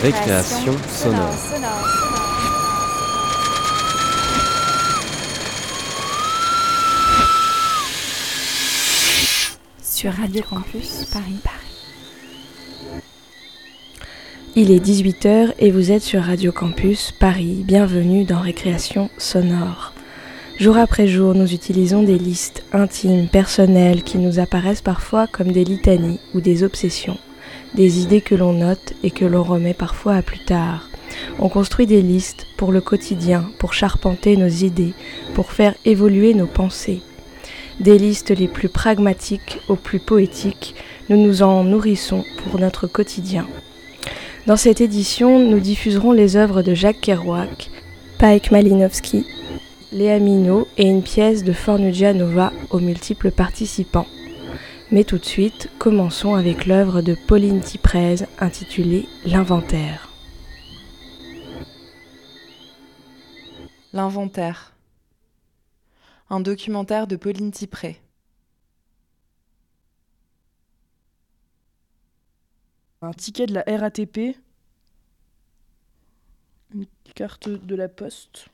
Récréation sonore. Sur Radio Campus Paris. Il est 18h et vous êtes sur Radio Campus Paris. Bienvenue dans Récréation sonore. Jour après jour, nous utilisons des listes intimes, personnelles, qui nous apparaissent parfois comme des litanies ou des obsessions des idées que l'on note et que l'on remet parfois à plus tard. On construit des listes pour le quotidien, pour charpenter nos idées, pour faire évoluer nos pensées. Des listes les plus pragmatiques aux plus poétiques, nous nous en nourrissons pour notre quotidien. Dans cette édition, nous diffuserons les œuvres de Jacques Kerouac, Pike Malinowski, Léa Minot et une pièce de Fornugia Nova aux multiples participants. Mais tout de suite, commençons avec l'œuvre de Pauline Tiprez intitulée L'inventaire. L'inventaire. Un documentaire de Pauline Tipré. Un ticket de la RATP. Une carte de la poste.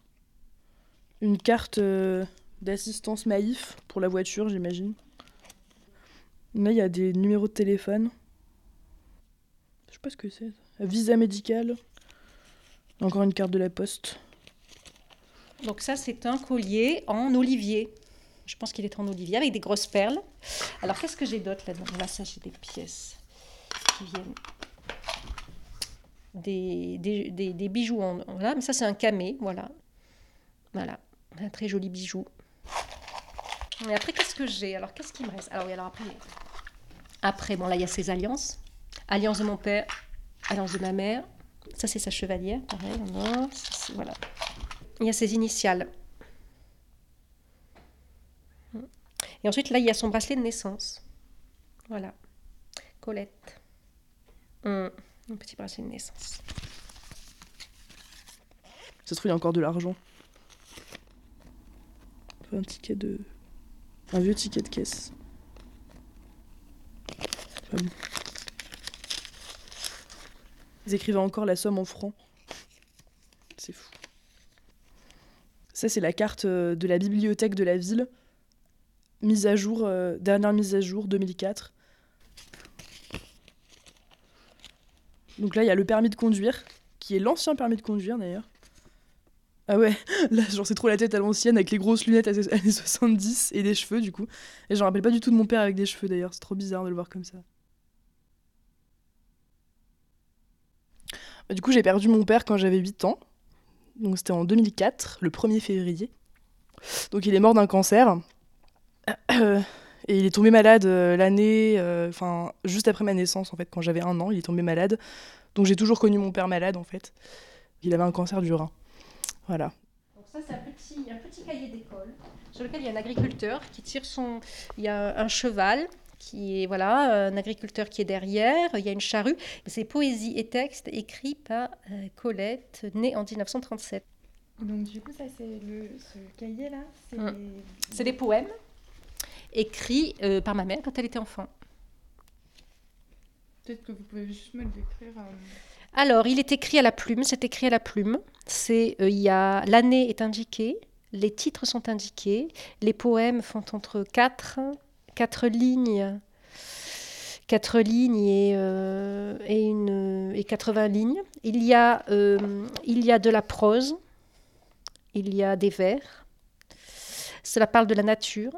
Une carte euh, d'assistance Maïf pour la voiture, j'imagine. Là, il y a des numéros de téléphone. Je sais pas ce que c'est. Visa médical. Encore une carte de la poste. Donc ça, c'est un collier en olivier. Je pense qu'il est en olivier avec des grosses perles. Alors, qu'est-ce que j'ai d'autre là-dedans Là, ça, j'ai des pièces qui viennent. Des, des, des, bijoux en, là, mais ça, c'est un camé, voilà. Voilà, un très joli bijou. Et après, qu'est-ce que j'ai? Alors, qu'est-ce qui me reste? Alors, oui, alors après, après, bon, là, il y a ses alliances. Alliance de mon père, alliance de ma mère. Ça, c'est sa chevalière, pareil, voilà. Il y a ses initiales. Et ensuite, là, il y a son bracelet de naissance. Voilà. Colette. Un petit bracelet de naissance. Ça se trouve, il y a encore de l'argent. Un ticket de. Un vieux ticket de caisse. Ils écrivaient encore la somme en francs. C'est fou. Ça, c'est la carte euh, de la bibliothèque de la ville. Mise à jour, euh, dernière mise à jour 2004. Donc là, il y a le permis de conduire, qui est l'ancien permis de conduire d'ailleurs. Ah ouais, là, j'en sais trop la tête à l'ancienne avec les grosses lunettes années 70 et des cheveux du coup. Et je me rappelle pas du tout de mon père avec des cheveux d'ailleurs, c'est trop bizarre de le voir comme ça. Du coup, j'ai perdu mon père quand j'avais 8 ans. Donc c'était en 2004, le 1er février. Donc il est mort d'un cancer. Et il est tombé malade euh, l'année, euh, enfin juste après ma naissance en fait, quand j'avais un an, il est tombé malade. Donc j'ai toujours connu mon père malade en fait. Il avait un cancer du rein. Voilà. Donc ça c'est un petit, un petit cahier d'école sur lequel il y a un agriculteur qui tire son... Il y a un cheval qui est voilà un agriculteur qui est derrière, il y a une charrue. C'est poésie et texte écrit par euh, Colette, née en 1937. Donc du coup ça c'est le ce cahier là, c'est hum. c'est des poèmes écrits euh, par ma mère quand elle était enfant. Peut-être que vous pouvez juste me le décrire. Euh. Alors, il est écrit à la plume, c'est écrit à la plume. C'est il y a l'année est indiquée, les titres sont indiqués, les poèmes font entre 4 quatre lignes, quatre lignes et, euh, et, une, et 80 lignes. Euh, il y a de la prose, il y a des vers. Cela parle de la nature.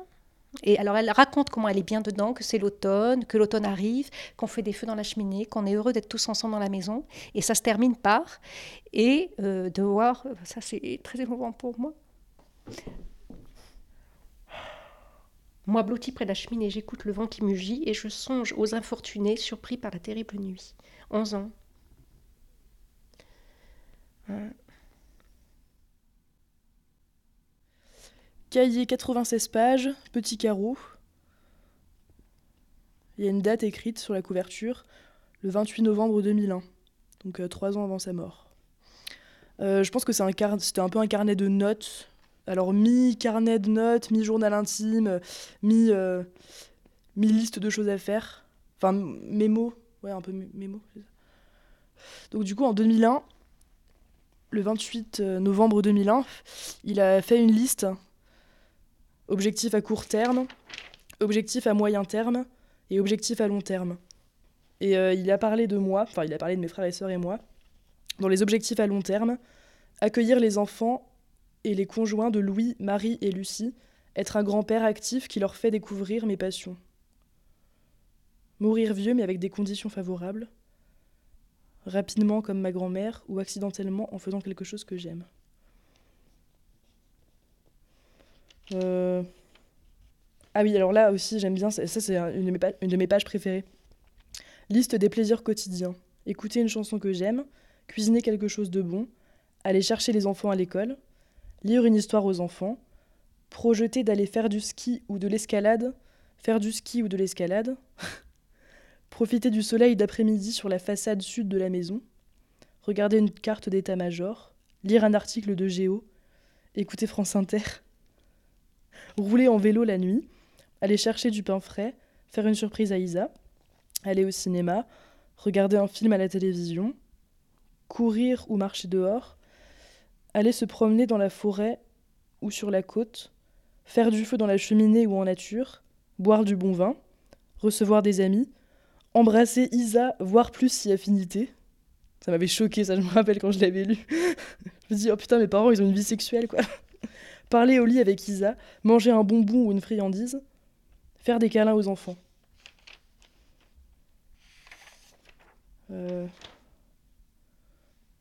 Et alors elle raconte comment elle est bien dedans, que c'est l'automne, que l'automne arrive, qu'on fait des feux dans la cheminée, qu'on est heureux d'être tous ensemble dans la maison. Et ça se termine par, et euh, de voir, ça c'est très émouvant pour moi, moi, blotti près de la cheminée, j'écoute le vent qui mugit et je songe aux infortunés surpris par la terrible nuit. Onze ans. Cahier 96 pages, petit carreau. Il y a une date écrite sur la couverture, le 28 novembre 2001, donc euh, trois ans avant sa mort. Euh, je pense que c'était un, un peu un carnet de notes alors mi-carnet de notes, mi-journal intime, euh, mi-liste de choses à faire. Enfin, mémo. Ouais, un peu mémo. Donc du coup, en 2001, le 28 euh, novembre 2001, il a fait une liste objectif à court terme, objectif à moyen terme et objectif à long terme. Et euh, il a parlé de moi, enfin il a parlé de mes frères et sœurs et moi, dans les objectifs à long terme, accueillir les enfants et les conjoints de Louis, Marie et Lucie, être un grand-père actif qui leur fait découvrir mes passions. Mourir vieux mais avec des conditions favorables, rapidement comme ma grand-mère ou accidentellement en faisant quelque chose que j'aime. Euh, Ah oui, alors là aussi j'aime bien, ça c'est une, une de mes pages préférées. Liste des plaisirs quotidiens. Écouter une chanson que j'aime, cuisiner quelque chose de bon, aller chercher les enfants à l'école, lire une histoire aux enfants, projeter d'aller faire du ski ou de l'escalade, faire du ski ou de l'escalade, profiter du soleil d'après-midi sur la façade sud de la maison, regarder une carte d'état-major, lire un article de Géo, écouter France Inter, rouler en vélo la nuit, aller chercher du pain frais, faire une surprise à Isa, aller au cinéma, regarder un film à la télévision, courir ou marcher dehors, aller se promener dans la forêt ou sur la côte, faire du feu dans la cheminée ou en nature, boire du bon vin, recevoir des amis, embrasser Isa, voire plus si affinité. Ça m'avait choqué, ça je me rappelle quand je l'avais lu. je me dis, oh putain, mes parents, ils ont une vie sexuelle, quoi. Parler au lit avec Isa, manger un bonbon ou une friandise, faire des câlins aux enfants. Euh,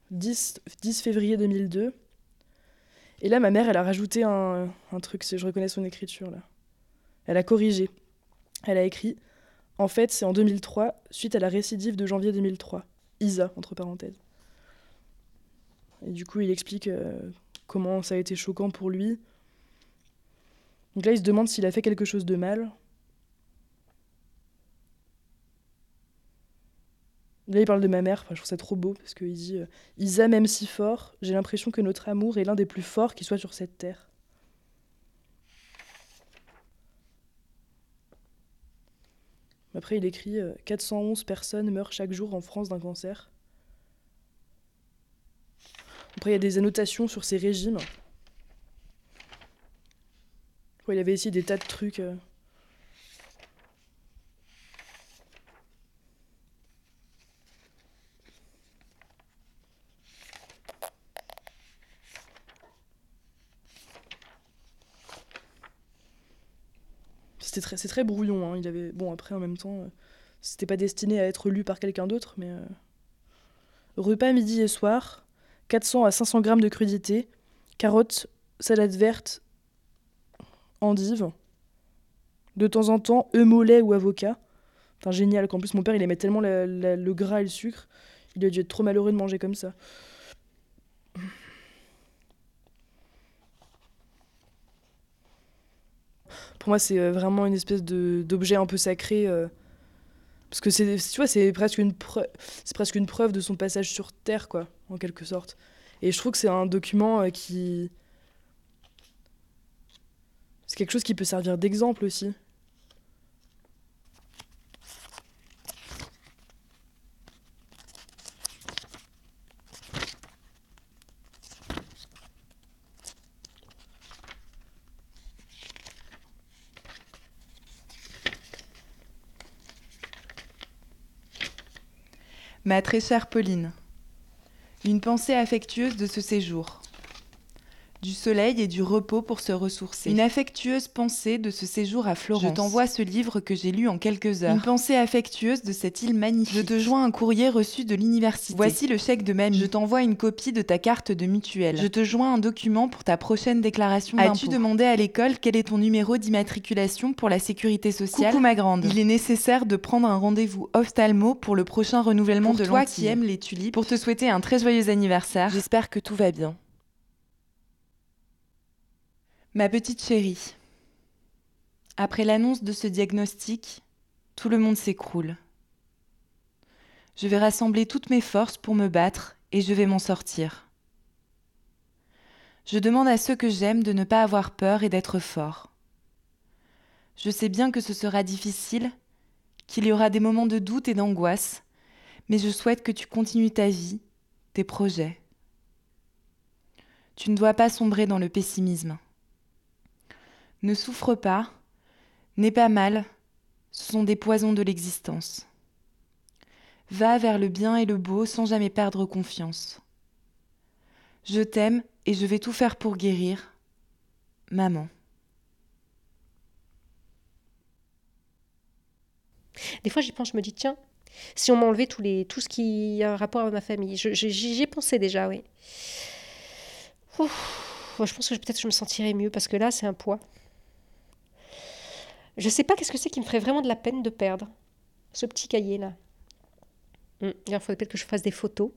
10, 10 février 2002. Et là, ma mère, elle a rajouté un, truc, je reconnais son écriture là. Elle a corrigé. Elle a écrit En fait, c'est en 2003, suite à la récidive de janvier 2003. Isa, entre parenthèses. Et du coup, il explique euh, comment ça a été choquant pour lui. Donc là, il se demande s'il a fait quelque chose de mal. Là, il parle de ma mère, je trouve ça trop beau, parce qu'il dit euh, Isa m'aime si fort, j'ai l'impression que notre amour est l'un des plus forts qui soit sur cette terre. Après, il écrit euh, 411 personnes meurent chaque jour en France d'un cancer. Après, il y a des annotations sur ces régimes. Ouais, il avait essayé des tas de trucs. euh. C'était très, c'est très brouillon. hein. Il avait, bon, après, en même temps, euh, c'était pas destiné à être lu par quelqu'un d'autre, mais. euh, Repas midi et soir, 400 à 500 grammes de crudités, carottes, salade verte, endive. De temps en temps, œufs mollets ou avocat. Enfin, génial, qu'en plus mon père il aimait tellement le gras et le sucre, il a dû être trop malheureux de manger comme ça. Pour moi, c'est euh, vraiment une espèce d'objet un peu sacré. euh, parce que c'est, tu vois, presque, c'est presque une preuve de son passage sur Terre, quoi, en quelque sorte. Et je trouve que c'est un document euh, qui. C'est quelque chose qui peut servir d'exemple aussi. Ma très Pauline, une pensée affectueuse de ce séjour. Du soleil et du repos pour se ressourcer. Une affectueuse pensée de ce séjour à Florence. Je t'envoie ce livre que j'ai lu en quelques heures. Une pensée affectueuse de cette île magnifique. Je te joins un courrier reçu de l'université. Voici le chèque de mamie. Je t'envoie une copie de ta carte de mutuelle. Je te joins un document pour ta prochaine déclaration d'impôt. As-tu demandé à l'école quel est ton numéro d'immatriculation pour la sécurité sociale? Coucou ma grande. Il est nécessaire de prendre un rendez-vous ophtalmo pour le prochain renouvellement Pour de toi qui aimes les tulipes, pour te souhaiter un très joyeux anniversaire. J'espère que tout va bien. Ma petite chérie, après l'annonce de ce diagnostic, tout le monde s'écroule. Je vais rassembler toutes mes forces pour me battre et je vais m'en sortir. Je demande à ceux que j'aime de ne pas avoir peur et d'être forts. Je sais bien que ce sera difficile, qu'il y aura des moments de doute et d'angoisse, mais je souhaite que tu continues ta vie, tes projets. Tu ne dois pas sombrer dans le pessimisme. Ne souffre pas, n'aie pas mal, ce sont des poisons de l'existence. Va vers le bien et le beau sans jamais perdre confiance. Je t'aime et je vais tout faire pour guérir. Maman. Des fois, j'y pense, je me dis, tiens, si on m'enlevait tous tout ce qui a un rapport à ma famille. J'y ai pensé déjà, oui. je pense que peut-être je me sentirais mieux parce que là, c'est un poids. Je sais pas qu'est-ce que c'est qui me ferait vraiment de la peine de perdre. Ce petit cahier là. Hum, il faudrait peut-être que je fasse des photos.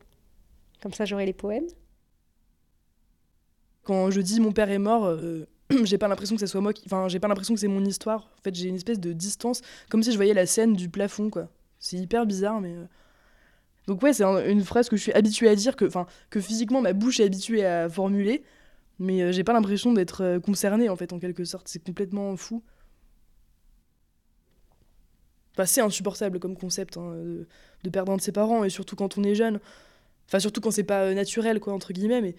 Comme ça, j'aurai les poèmes. Quand je dis mon père est mort, euh, j'ai pas l'impression que ce soit moi. Enfin, j'ai pas l'impression que c'est mon histoire. En fait, j'ai une espèce de distance, comme si je voyais la scène du plafond, quoi. C'est hyper bizarre, mais. Euh. Donc, ouais, c'est une phrase que je suis habituée à dire, que, que physiquement ma bouche est habituée à formuler, mais euh, j'ai pas l'impression d'être concernée, en fait, en quelque sorte. C'est complètement fou. Enfin, c'est insupportable comme concept hein, de, perdre un de ses parents, et surtout quand on est jeune. Enfin, surtout quand c'est pas euh, naturel, quoi, entre guillemets. Mais...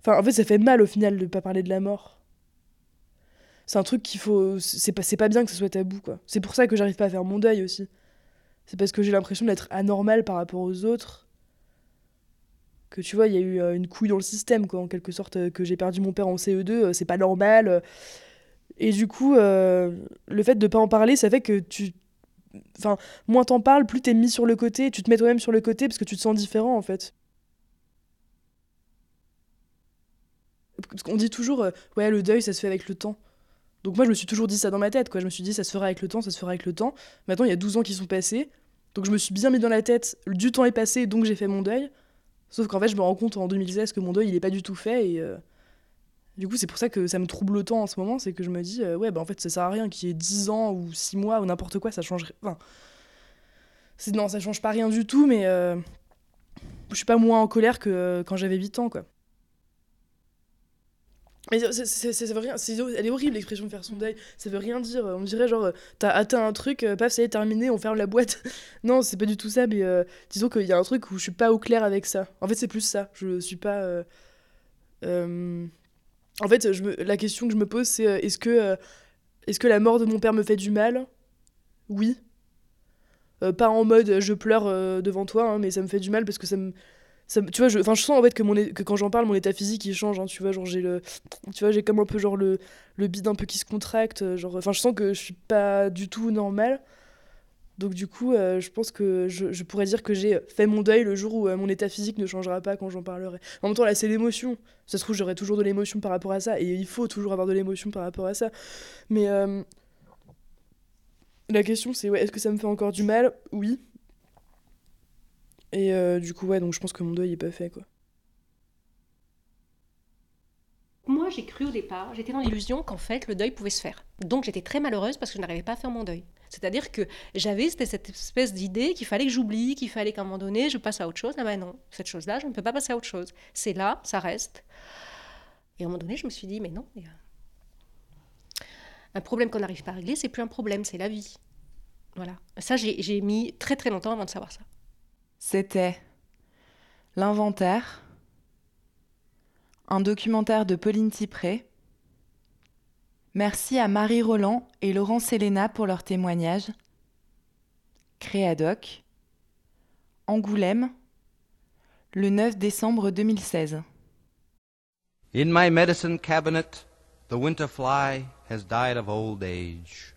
Enfin, en fait, ça fait mal au final de pas parler de la mort. C'est un truc qu'il faut. C'est pas, pas bien que ce soit tabou, quoi. C'est pour ça que j'arrive pas à faire mon deuil aussi. C'est parce que j'ai l'impression d'être anormal par rapport aux autres. Que tu vois, il y a eu euh, une couille dans le système, quoi, en quelque sorte, euh, que j'ai perdu mon père en CE2, c'est pas normal. Et du coup, le fait de pas en parler, ça fait que tu Enfin, moins t'en parles, plus t'es mis sur le côté, tu te mets toi-même sur le côté parce que tu te sens différent en fait. Parce qu'on dit toujours, euh, ouais, le deuil ça se fait avec le temps. Donc moi je me suis toujours dit ça dans ma tête, quoi. Je me suis dit ça se fera avec le temps, ça se fera avec le temps. Maintenant il y a 12 ans qui sont passés, donc je me suis bien mis dans la tête, du temps est passé donc j'ai fait mon deuil. Sauf qu'en fait je me rends compte en 2016 que mon deuil il est pas du tout fait et. Euh, du coup, c'est pour ça que ça me trouble autant en ce moment, c'est que je me dis, euh, ouais, bah en fait, ça sert à rien qu'il y ait 10 ans ou 6 mois ou n'importe quoi, ça changerait. Enfin, non, ça change pas rien du tout, mais euh, je suis pas moins en colère que euh, quand j'avais 8 ans, quoi. Mais c'est, rien, elle est horrible l'expression de faire son deuil. Ça veut rien dire. On dirait genre, t'as atteint un truc, paf, ça y est terminé, on ferme la boîte. non, c'est pas du tout ça, mais disons qu'il y a un truc où je suis pas au clair avec ça. En fait, c'est plus ça. Je suis pas. En fait, la question que je me pose, c'est euh, est-ce que, euh, est que la mort de mon père me fait du mal? Oui. Euh, pas en mode je pleure devant toi, hein, mais ça me fait du mal parce que ça me. Tu vois, je, je sens en fait que, mon, quand j'en parle, mon état physique il change. Hein, tu vois, genre j'ai le, tu vois, j'ai comme un peu genre le, le bide un peu qui se contracte. Enfin, je sens que je suis pas du tout normal. Donc du coup, euh, je pense que je, pourrais dire que j'ai fait mon deuil le jour où euh, mon état physique ne changera pas quand j'en parlerai. En même temps, là, c'est l'émotion. Ça se trouve, j'aurai toujours de l'émotion par rapport à ça, et il faut toujours avoir de l'émotion par rapport à ça. Mais euh, la question, c'est est-ce que ça me fait encore du mal? Oui. Et du coup, ouais, donc je pense que mon deuil est pas fait, quoi. Moi, j'ai cru au départ, j'étais dans l'illusion qu'en fait, le deuil pouvait se faire. Donc, j'étais très malheureuse parce que je n'arrivais pas à faire mon deuil. C'est-à-dire que j'avais cette espèce d'idée qu'il fallait que j'oublie, qu'il fallait qu'à un moment donné, je passe à autre chose. Ah ben non, cette chose-là, je ne peux pas passer à autre chose. C'est là, ça reste. Et à un moment donné, je me suis dit, mais non, un problème qu'on n'arrive pas à régler, c'est plus un problème, c'est la vie. Voilà. Ça, j'ai mis très très longtemps avant de savoir ça. C'était L'inventaire, un documentaire de Pauline Tipré, Merci à Marie Roland et Laurent Selena pour leur témoignage. Créadoc, Angoulême, le 9 décembre 2016. In my medicine cabinet, the winter fly has died of old age.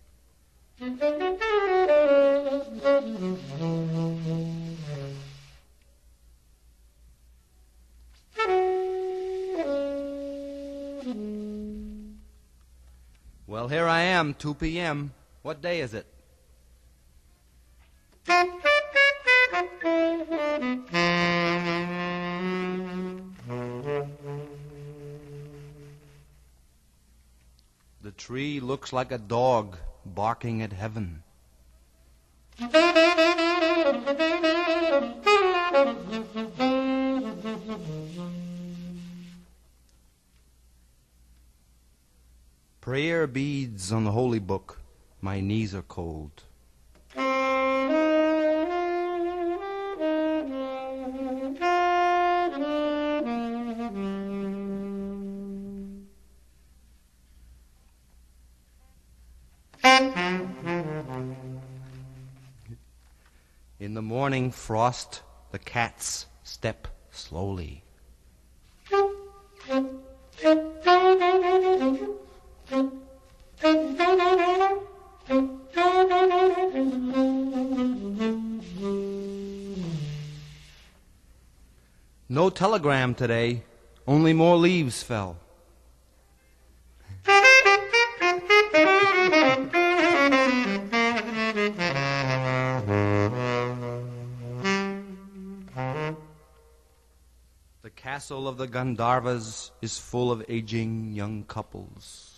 Well, here I am, 2 p.m. What day is it? The tree looks like a dog barking at heaven. Prayer beads on the holy book. My knees are cold. In the morning frost, the cats step slowly. No telegram today, only more leaves fell. The castle of the Gandharvas is full of aging young couples.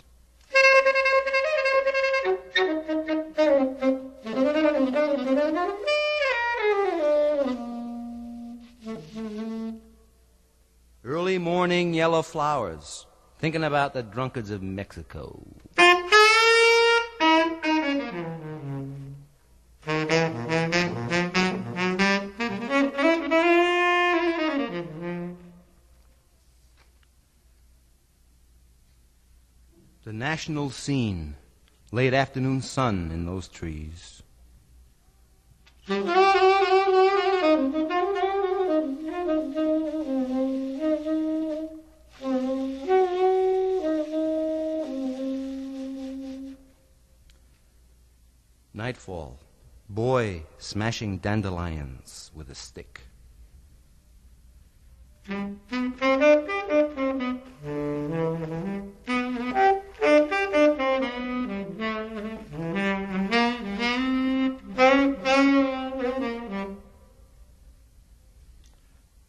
Yellow flowers, thinking about the drunkards of Mexico. The national scene, late afternoon sun in those trees. Smashing dandelions with a stick.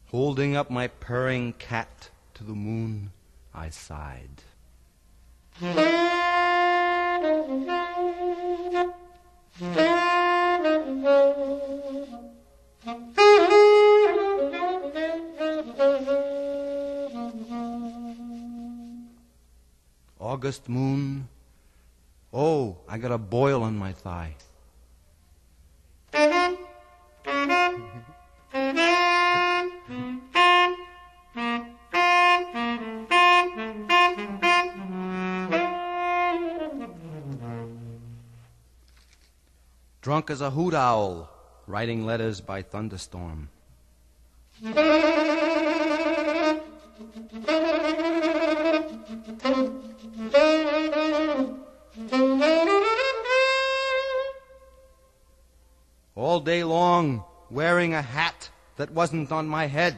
Holding up my purring cat to the moon, I sighed. August moon. Oh, I got a boil on my thigh. Drunk as a hoot owl, writing letters by thunderstorm. All day long, wearing a hat that wasn't on my head.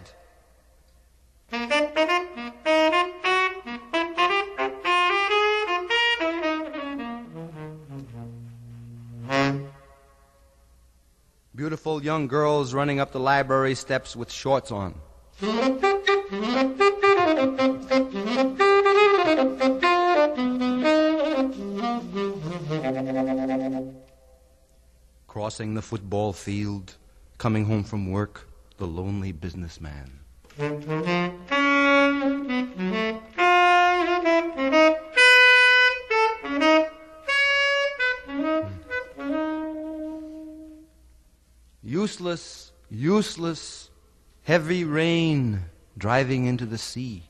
Young girls running up the library steps with shorts on. Crossing the football field, coming home from work, the lonely businessman. Useless, useless, heavy rain driving into the sea.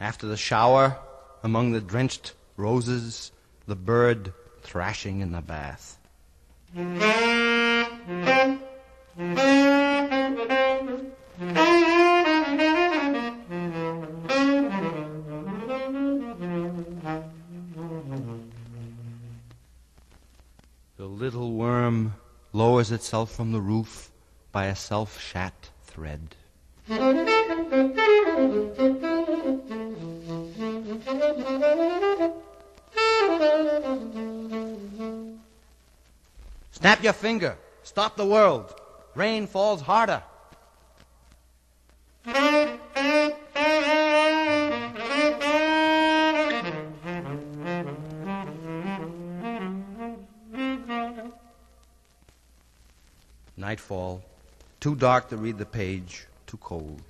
After the shower, among the drenched roses, the bird thrashing in the bath. Itself from the roof by a self shat thread. Snap your finger. Stop the world. Rain falls harder. Nightfall. Too dark to read the page. Too cold.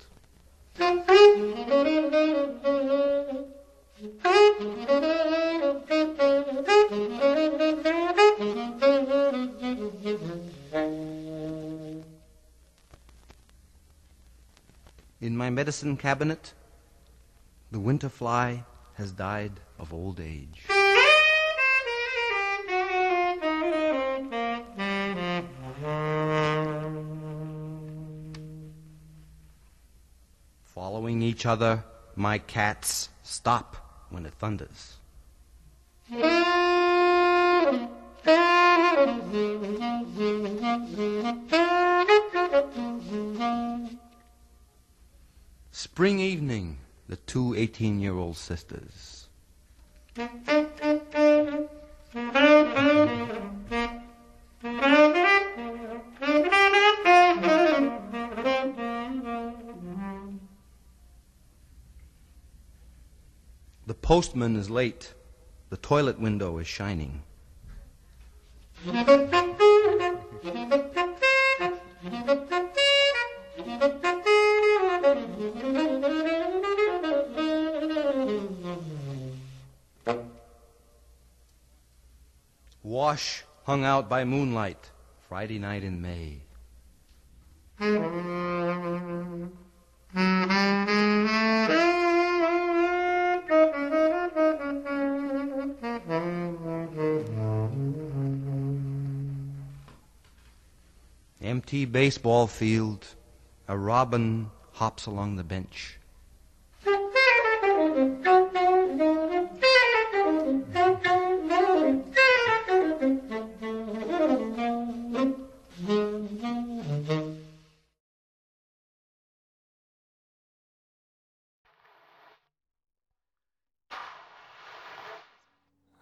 In my medicine cabinet, the winter fly has died of old age. Following each other, my cats stop when it thunders. Spring evening, the two 18 year old sisters. Postman is late. The toilet window is shining. Wash hung out by moonlight, Friday night in May. Baseball field, a robin hops along the bench.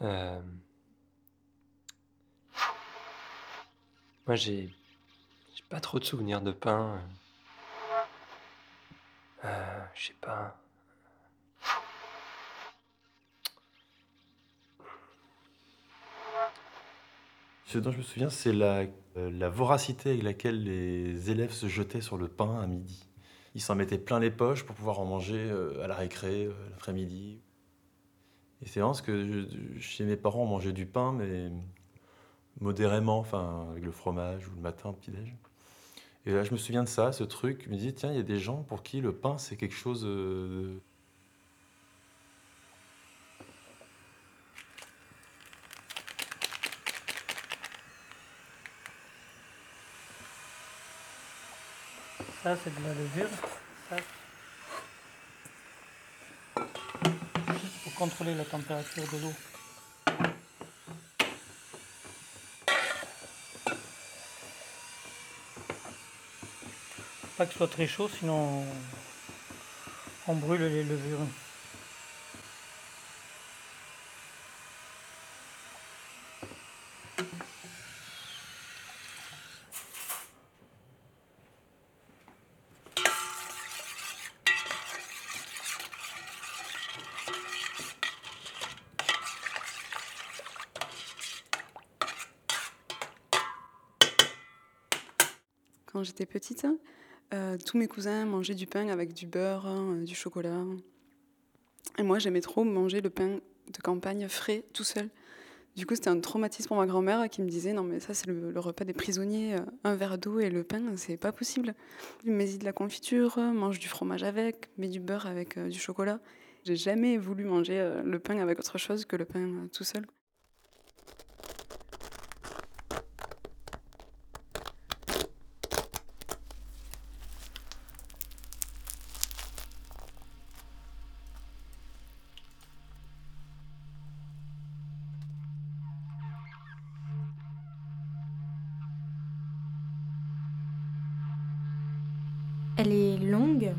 Euh, Moi, j'ai trop de souvenirs de pain. Euh, je sais pas. Ce dont je me souviens, c'est la, euh, la voracité avec laquelle les élèves se jetaient sur le pain à midi. Ils s'en mettaient plein les poches pour pouvoir en manger euh, à la récré, l'après-midi. Et c'est vraiment ce que chez mes parents, on mangeait du pain, mais modérément, enfin, avec le fromage ou le matin petit-déj. Et là, je me souviens de ça, ce truc. Je me dis, tiens, il y a des gens pour qui le pain, c'est quelque chose euh, de- Ça, c'est de la levure. Ça. Juste pour contrôler la température de l'eau. Que soit très chaud, sinon on brûle les levures. Quand j'étais petite, euh, tous mes cousins mangeaient du pain avec du beurre, euh, du chocolat. Et moi, j'aimais trop manger le pain de campagne frais tout seul. Du coup, c'était un traumatisme pour ma grand-mère qui me disait Non, mais ça, c'est le, repas des prisonniers, euh, un verre d'eau et le pain, c'est pas possible. Mets-y de la confiture, mange du fromage avec, mets du beurre avec euh, du chocolat. J'ai jamais voulu manger euh, le pain avec autre chose que le pain euh, tout seul. Elle est longue.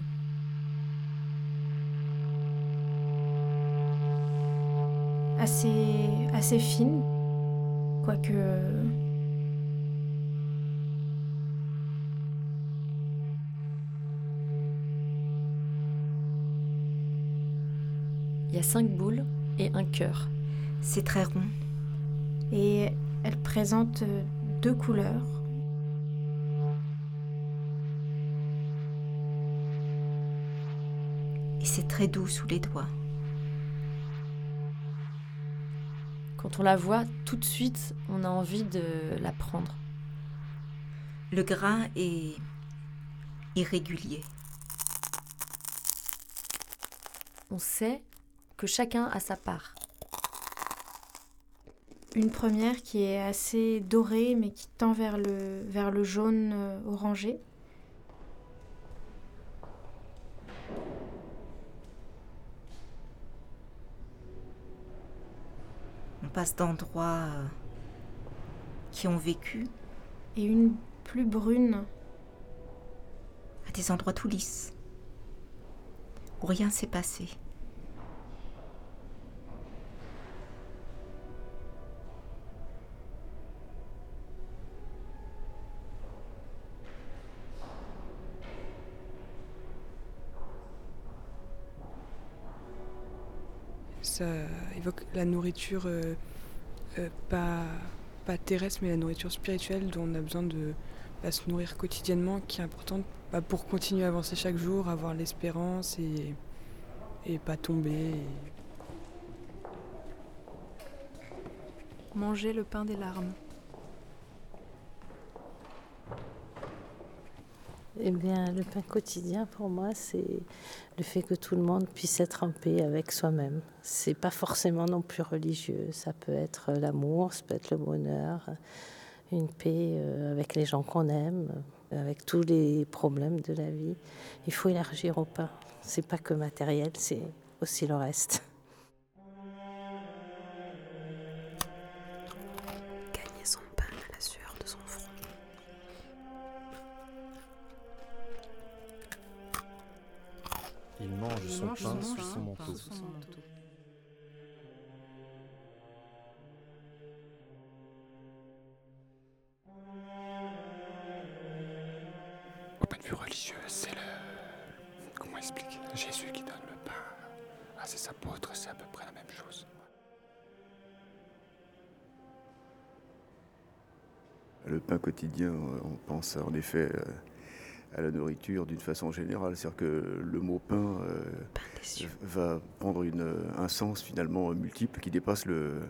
Assez, assez fine. Quoique. Il y a cinq boules et un cœur. C'est très rond. Et elle présente deux couleurs. Très doux sous les doigts. Quand on la voit, tout de suite, on a envie de la prendre. Le grain est irrégulier. on sait que chacun a sa part. Une première qui est assez dorée mais qui tend vers le, vers le jaune euh, orangé. Passe d'endroits euh, qui ont vécu. Et une plus brune. À des endroits tout lisses. Où rien s'est passé. Évoque la nourriture euh, euh, pas, pas terrestre, mais la nourriture spirituelle dont on a besoin de bah, se nourrir quotidiennement, qui est importante bah, pour continuer à avancer chaque jour, avoir l'espérance et, et pas tomber. Manger le pain des larmes. Eh bien, le pain quotidien, pour moi, c'est le fait que tout le monde puisse être en paix avec soi-même. C'est pas forcément non plus religieux. Ça peut être l'amour, ça peut être le bonheur, une paix euh, avec les gens qu'on aime, avec tous les problèmes de la vie. Il faut élargir au pain. C'est pas que matériel, c'est aussi le reste. Mange son mange pain son sous pain son manteau. sous son manteau. Au point de vue religieux, c'est le. Comment expliquer Jésus qui donne le pain à ses apôtres, c'est à peu près la même chose. Le pain quotidien, on pense en effet euh, à la nourriture d'une façon générale. C'est-à-dire que le mot pain euh, va prendre une- un sens finalement multiple qui dépasse le,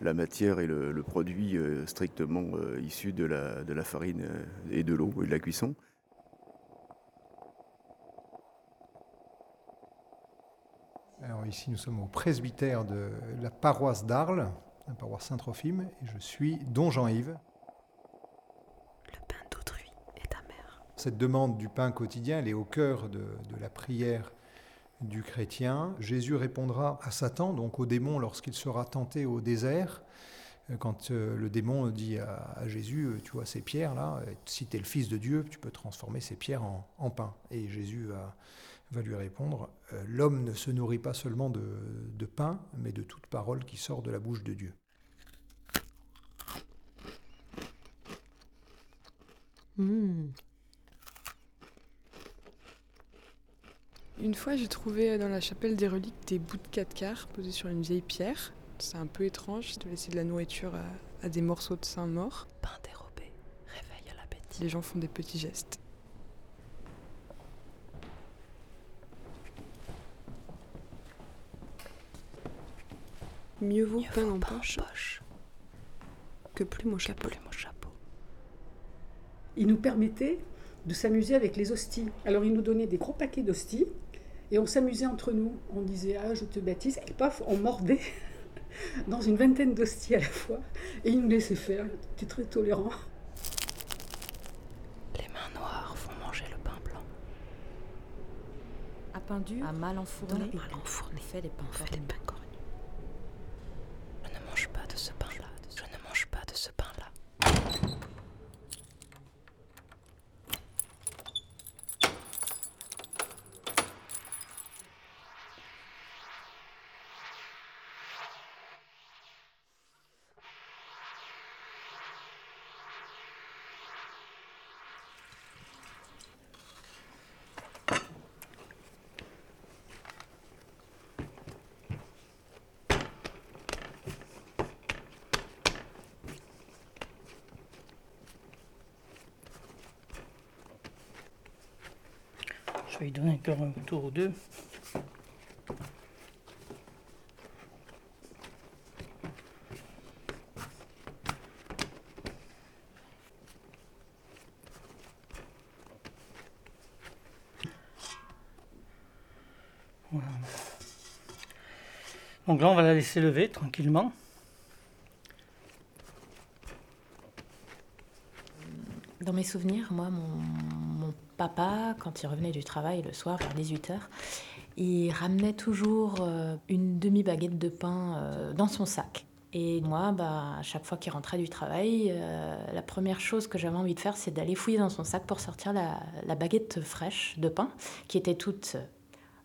la matière et le, le produit euh, strictement euh, issu de la, de la farine euh, et de l'eau et de la cuisson. Alors ici, nous sommes au presbytère de la paroisse d'Arles, la paroisse Saint-Trophime, et je suis Don Jean-Yves. Cette demande du pain quotidien, elle est au cœur de, la prière du chrétien. Jésus répondra à Satan, donc au démon, lorsqu'il sera tenté au désert. Euh, Quand euh, le démon dit à, Jésus, euh, tu vois ces pierres-là, euh, si tu es le Fils de Dieu, tu peux transformer ces pierres en, pain. Et Jésus va, lui répondre, l'homme ne se nourrit pas seulement de, de pain, mais de toute parole qui sort de la bouche de Dieu. Une fois, j'ai trouvé dans la chapelle des reliques des bouts de quatre quarts posés sur une vieille pierre. C'est un peu étrange de laisser de la nourriture à, à des morceaux de saints morts. Pain dérobé, réveille l'appétit. Les gens font des petits gestes. Mieux vaut pain en poche, que plume au chapeau. Il nous permettait de s'amuser avec les hosties. Alors il nous donnait des gros paquets d'hosties et on s'amusait entre nous. On disait ah je te baptise et paf on mordait dans une vingtaine d'hosties à la fois et il nous laissait faire. Il était très tolérant. Les mains noires font manger le pain blanc. À pain dur, à mal enfourné, Mal enfourné, on fait des pains on fait des pains cornus. Je ne mange pas de ce pain-là. Je ne mange pas de ce pain-là. Lui donner encore un tour ou deux. Voilà. Donc là, on va la laisser lever tranquillement. Dans mes souvenirs, moi, mon, papa, quand il revenait du travail le soir vers 18h, il ramenait toujours euh, une demi-baguette de pain euh, dans son sac. Et moi, bah, à chaque fois qu'il rentrait du travail, euh, la première chose que j'avais envie de faire, c'est d'aller fouiller dans son sac pour sortir la, baguette fraîche de pain, qui était toute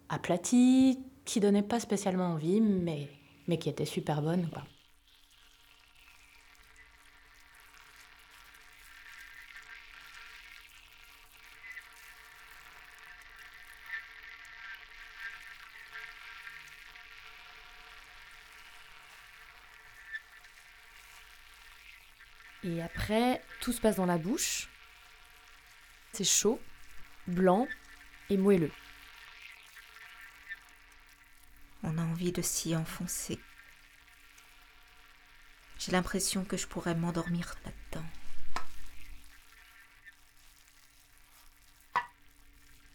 aplatie, qui donnait pas spécialement envie, mais, mais qui était super bonne. Et après, tout se passe dans la bouche. C'est chaud, blanc et moelleux. On a envie de s'y enfoncer. J'ai l'impression que je pourrais m'endormir là-dedans.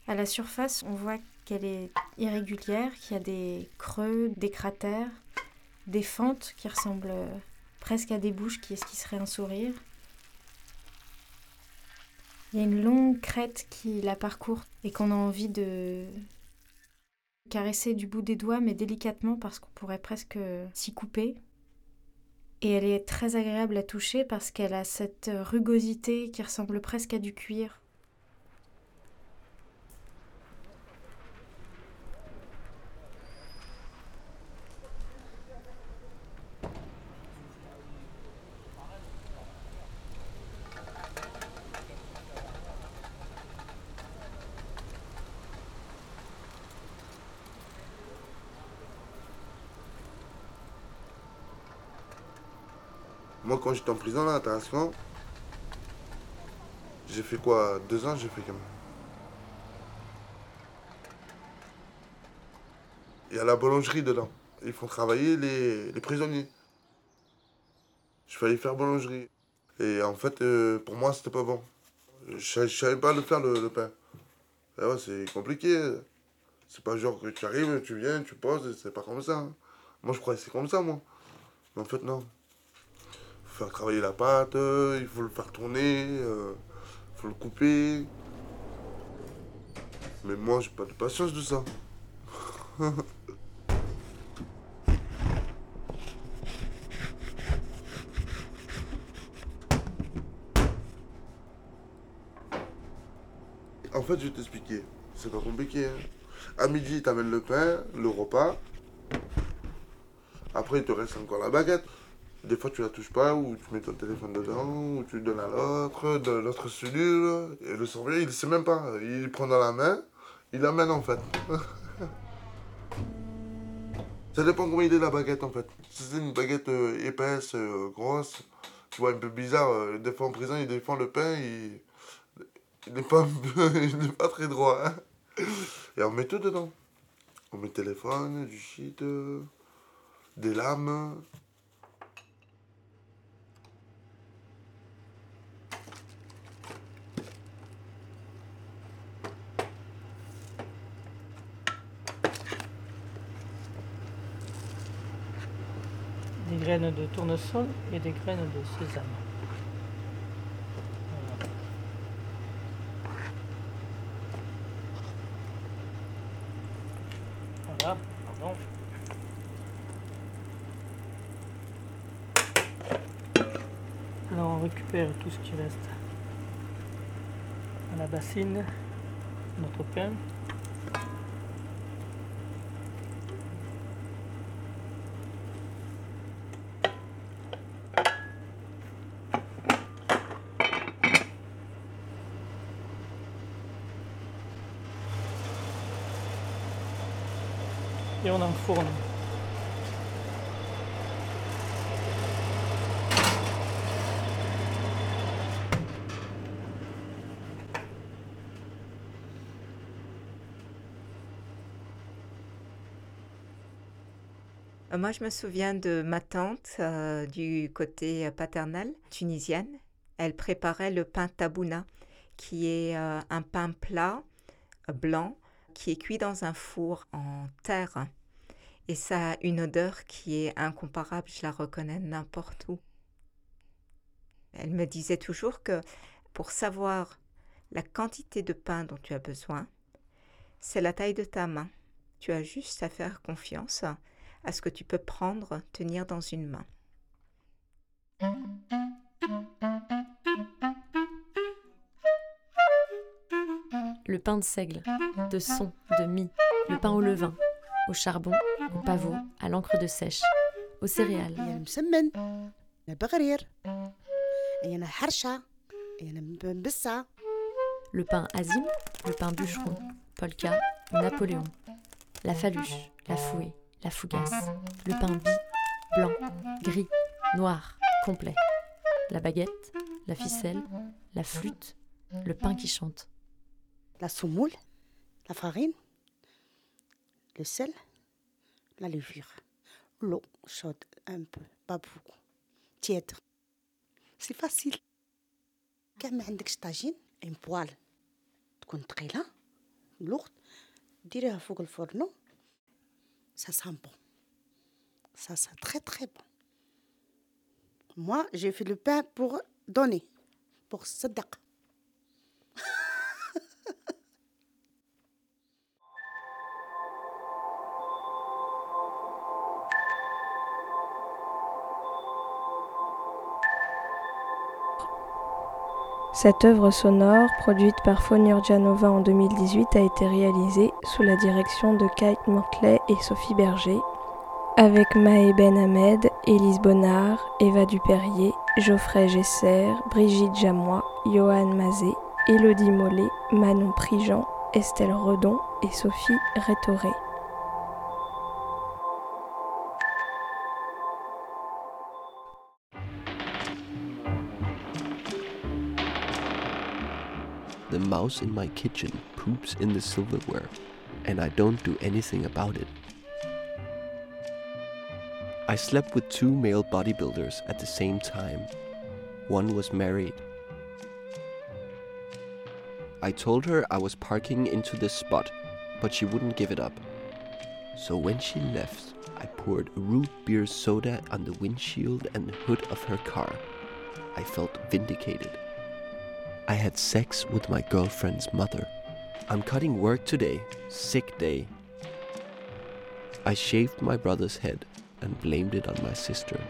À la surface, on voit qu'elle est irrégulière, qu'il y a des creux, des cratères, des fentes qui ressemblent presque à des bouches qui esquisseraient un sourire. Il y a une longue crête qui la parcourt et qu'on a envie de caresser du bout des doigts, mais délicatement parce qu'on pourrait presque s'y couper. Et elle est très agréable à toucher parce qu'elle a cette rugosité qui ressemble presque à du cuir. Quand j'étais en prison, là, Tarascon, j'ai fait quoi Deux ans, j'ai fait quand même. Il y a la boulangerie dedans. Ils font travailler les, prisonniers. Je fallait faire boulangerie. Et en fait, euh, pour moi, c'était pas bon. Je, ne savais pas le faire, le, pain. Ouais, c'est compliqué. C'est pas genre que tu arrives, tu viens, tu poses, c'est pas comme ça. Hein. Moi, je croyais que c'est comme ça, moi. Mais en fait, non faire travailler la pâte, euh, il faut le faire tourner, il euh, faut le couper. Mais moi, j'ai pas de patience de ça. en fait, je vais t'expliquer. C'est pas compliqué. Hein. À midi, t'amènes le pain, le repas. Après, il te reste encore la baguette. Des fois, tu la touches pas, ou tu mets ton téléphone dedans, ou tu le donnes à l'autre, de l'autre cellule. Et le surveillant, il sait même pas. Il prend dans la main, il l'amène en fait. Ça dépend comment il est la baguette en fait. Si c'est une baguette euh, épaisse, euh, grosse, tu vois, un peu bizarre. Euh, des fois en prison, il défend le pain, il, il n'est pas, pas très droit. Hein. Et on met tout dedans. On met téléphone, du shit, des lames. Graines de tournesol et des graines de sésame. Voilà, pardon. Alors on récupère tout ce qui reste à la bassine, notre pain. Euh, moi, je me souviens de ma tante euh, du côté paternel, tunisienne. Elle préparait le pain tabouna, qui est euh, un pain plat, blanc, qui est cuit dans un four en terre. Et ça a une odeur qui est incomparable, je la reconnais n'importe où. Elle me disait toujours que pour savoir la quantité de pain dont tu as besoin, c'est la taille de ta main. Tu as juste à faire confiance à ce que tu peux prendre, tenir dans une main. Le pain de seigle, de son, de mie, le pain au levain, au charbon, au pavot, à l'encre de sèche, aux céréales. Le pain azim, le pain bûcheron, polka, Napoléon, la faluche, la fouée, la fougasse, le pain bi, blanc, gris, noir, complet, la baguette, la ficelle, la flûte, le pain qui chante. La semoule, la farine, le sel, la levure, l'eau chaude un peu, pas beaucoup, tiède. C'est facile. كان عندك طاجين ان بوال تكون ثقيله لوغد ديريها فوق الفرن ça sent bon ça sent très très bon moi j'ai fait le pain pour donner pour صدق Cette œuvre sonore, produite par Fonur Janova en 2018, a été réalisée sous la direction de Kate Mortley et Sophie Berger, avec Maë Ben Ahmed, Élise Bonnard, Eva Dupérier, Geoffrey Gesser, Brigitte Jamois, Johan Mazet, Élodie Mollet, Manon Prigent, Estelle Redon et Sophie Rétoré. The mouse in my kitchen poops in the silverware, and I don't do anything about it. I slept with two male bodybuilders at the same time. One was married. I told her I was parking into this spot, but she wouldn't give it up. So when she left, I poured root beer soda on the windshield and hood of her car. I felt vindicated. I had sex with my girlfriend's mother. I'm cutting work today, sick day. I shaved my brother's head and blamed it on my sister.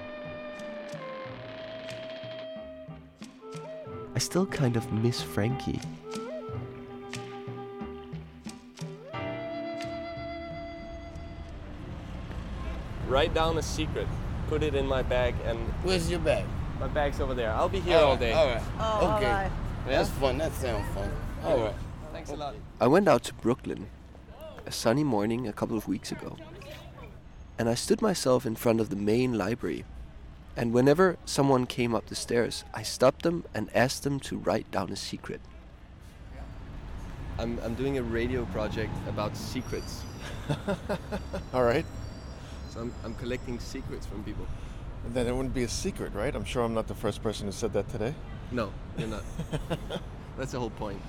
I still kind of miss Frankie. Write down a secret, put it in my bag, and. Where's your bag? My bag's over there. I'll be here All all right, day. all right. Oh, okay. all right. That's fun. That sounds fun. All right. Thanks a lot. I went out to Brooklyn, a sunny morning a couple of weeks ago, and I stood myself in front of the main library. And whenever someone came up the stairs, I stopped them and asked them to write down a secret. I'm, I'm doing a radio project about secrets. All right. So I'm, I'm collecting secrets from people. Then it wouldn't be a secret, right? I'm sure I'm not the first person who said that today. No, you're not. That's the whole point.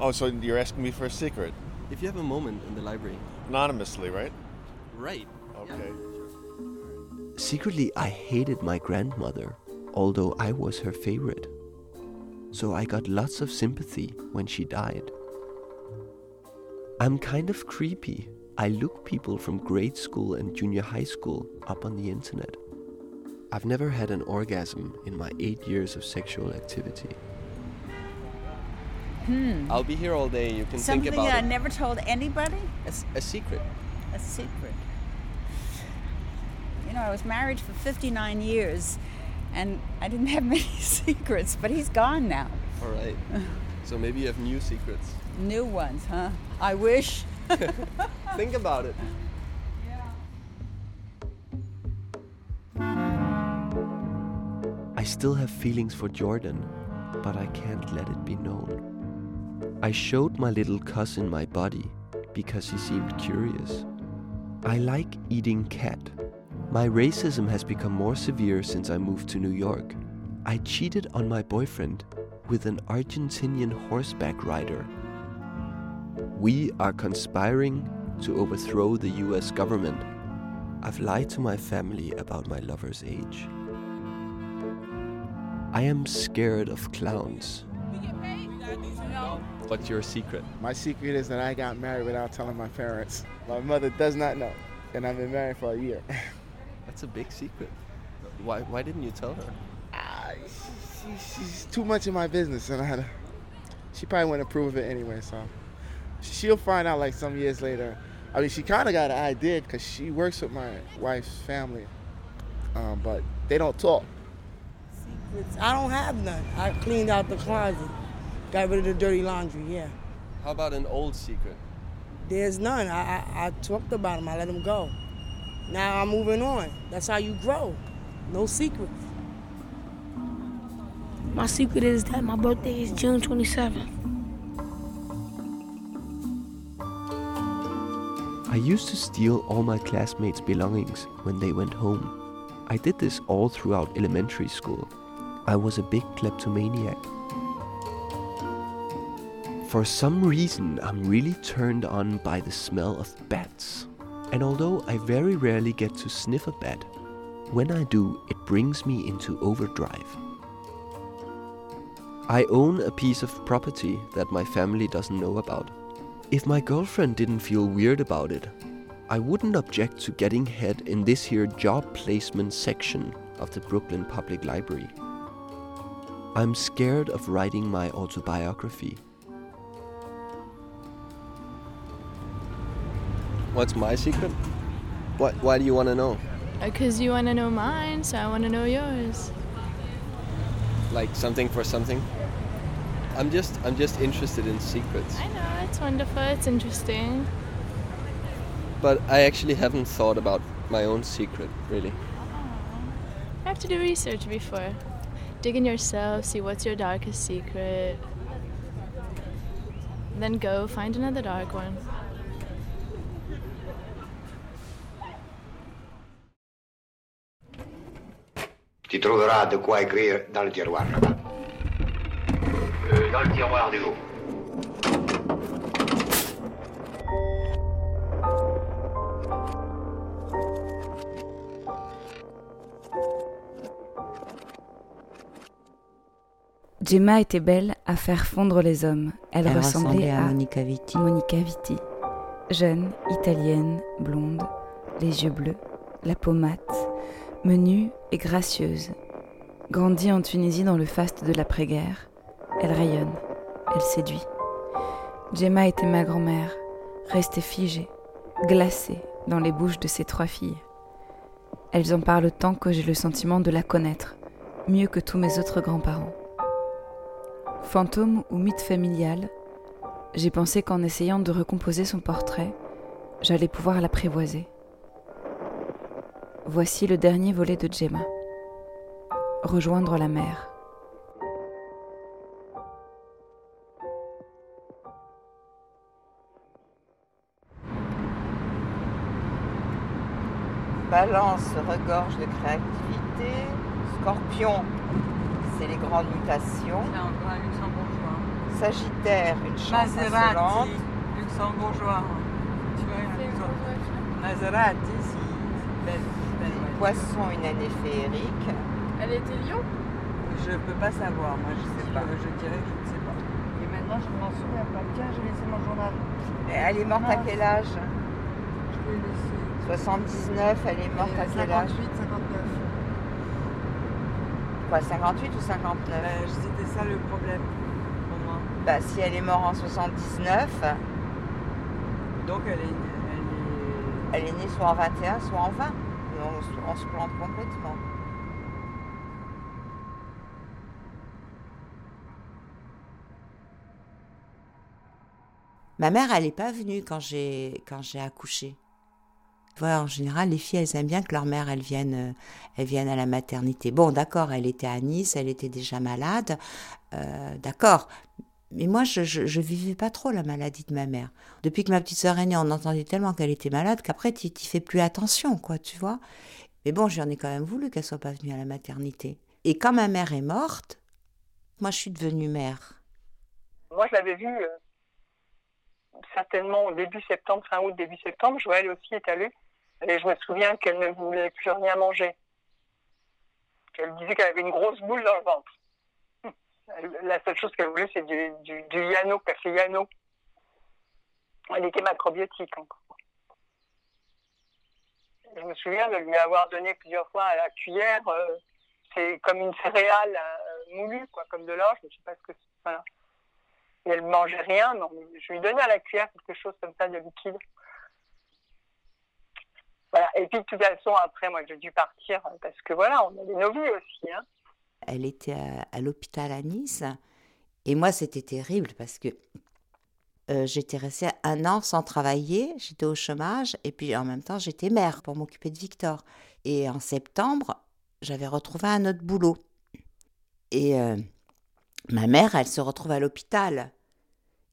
Oh, so you're asking me for a secret? If you have a moment in the library. Anonymously, right? Right. Okay. Secretly, I hated my grandmother, although I was her favorite. So I got lots of sympathy when she died. I'm kind of creepy. I look people from grade school and junior high school up on the internet. I've never had an orgasm in my eight years of sexual activity. Hmm. I'll be here all day. You can Something think about I it. never told anybody? A secret. A secret. You know, I was married for 59 years and I didn't have many secrets, but he's gone now. All right. so maybe you have new secrets. New ones, huh? I wish. Think about it. Still have feelings for Jordan, but I can't let it be known. I showed my little cousin my body because he seemed curious. I like eating cat. My racism has become more severe since I moved to New York. I cheated on my boyfriend with an Argentinian horseback rider. We are conspiring to overthrow the US government. I've lied to my family about my lover's age. I am scared of clowns. What's your secret? My secret is that I got married without telling my parents. My mother does not know, and I've been married for a year. That's a big secret. Why, why didn't you tell her? Ah, she, she's too much in my business, and I, she probably wouldn't approve of it anyway. So she'll find out like some years later. I mean, she kind of got an idea because she works with my wife's family, um, but they don't talk. I don't have none. I cleaned out the closet, got rid of the dirty laundry. Yeah, How about an old secret? there's none. I I, I talked about them. I let them go. Now I'm moving on. That's how you grow. No secrets. My secret is that my birthday is June 27th. I used to steal all my classmates' belongings when they went home. I did this all throughout elementary school. I was a big kleptomaniac. For some reason, I'm really turned on by the smell of bats. And although I very rarely get to sniff a bat, when I do, it brings me into overdrive. I own a piece of property that my family doesn't know about. If my girlfriend didn't feel weird about it, I wouldn't object to getting head in this here job placement section of the Brooklyn Public Library. I'm scared of writing my autobiography. What's my secret? What? Why do you want to know? Uh, because you want to know mine, so I want to know yours. Like something for something? I'm just I'm just interested in secrets. I know, it's wonderful, it's interesting. But I actually haven't thought about my own secret, really. Oh. I have to do research before. Dig in yourself, see what's your darkest secret. Then go find another dark one. Tu trouveras de quoi écrire dans le tiroir là-bas. Euh, dans le tiroir du haut. Gemma était belle à faire fondre les hommes. Elle, Elle ressemblait, ressemblait à à Monica Vitti. Monica Vitti. Jeune, italienne, blonde, les yeux bleus, la peau mate, menue et gracieuse. Grandie en Tunisie dans le faste de l'après-guerre, elle rayonne, elle séduit. Gemma était ma grand-mère, restée figée, glacée dans les bouches de ses trois filles. Elles en parlent tant que j'ai le sentiment de la connaître, mieux que tous mes autres grands-parents. Fantôme ou mythe familial, j'ai pensé qu'en essayant de recomposer son portrait, j'allais pouvoir l'apprivoiser. Voici le dernier volet de Gemma. Rejoindre la mer. Balance regorge de créativité. Scorpion, c'est les grandes mutations. Luxembourgeois. Sagittaire, une chance Maserati, insolente. luxembourgeois. Tu vois. Maserati, si. Belle, belle, ouais. Poisson, une année féerique. Elle était Lyon Je peux pas savoir, moi je sais pas. Je, dirais que je ne sais pas. Et maintenant je m'en souviens pas. Tiens, j'ai laissé mon journal. Elle est morte à Ah. quel âge? Je l'ai laissé. 79, elle est morte à quel âge? 58, 59. Quoi, 58 ou 59 Euh, C'était ça le problème pour moi. Bah, si elle est morte en 79, Donc elle est. Elle est... elle est née soit en 21, soit en 20. Et On, se- on se plante complètement. Ma mère, elle n'est pas venue quand j'ai quand j'ai accouché. En général, les filles, elles aiment bien que leur mère, elle vienne, euh, elle vienne à la maternité. Bon, d'accord, elle était à Nice, elle était déjà malade, euh, d'accord. Mais moi, je, je, vivais pas trop la maladie de ma mère. Depuis que ma petite sœur est née, on entendait tellement qu'elle était malade qu'après, tu n'y fais plus attention, quoi, tu vois. Mais bon, j'en ai quand même voulu qu'elle soit pas venue à la maternité. Et quand ma mère est morte, moi, je suis devenue mère. Moi, je l'avais vue euh, certainement début septembre, fin août, début septembre. Joël aussi est allé. Et je me souviens qu'elle ne voulait plus rien manger. Qu'elle disait qu'elle avait une grosse boule dans le ventre. La seule chose qu'elle voulait, c'est du, du, du Yano, café Yano. Elle était macrobiotique encore. Je me souviens de lui avoir donné plusieurs fois à la cuillère. euh, c'est comme une céréale euh, moulue, quoi, comme de l'orge. Je ne sais pas ce que c'est. Voilà. Et elle mangeait rien. Mais je lui donnais à la cuillère quelque chose comme ça de liquide. Voilà. Et puis de toute façon, après, moi, j'ai dû partir parce que voilà, on avait nos vies aussi. Hein. Elle était à, à l'hôpital à Nice. Et moi, c'était terrible parce que euh, j'étais restée un an sans travailler, j'étais au chômage, et puis en même temps, j'étais mère pour m'occuper de Victor. Et en septembre, j'avais retrouvé un autre boulot. Et euh, ma mère, elle se retrouve à l'hôpital.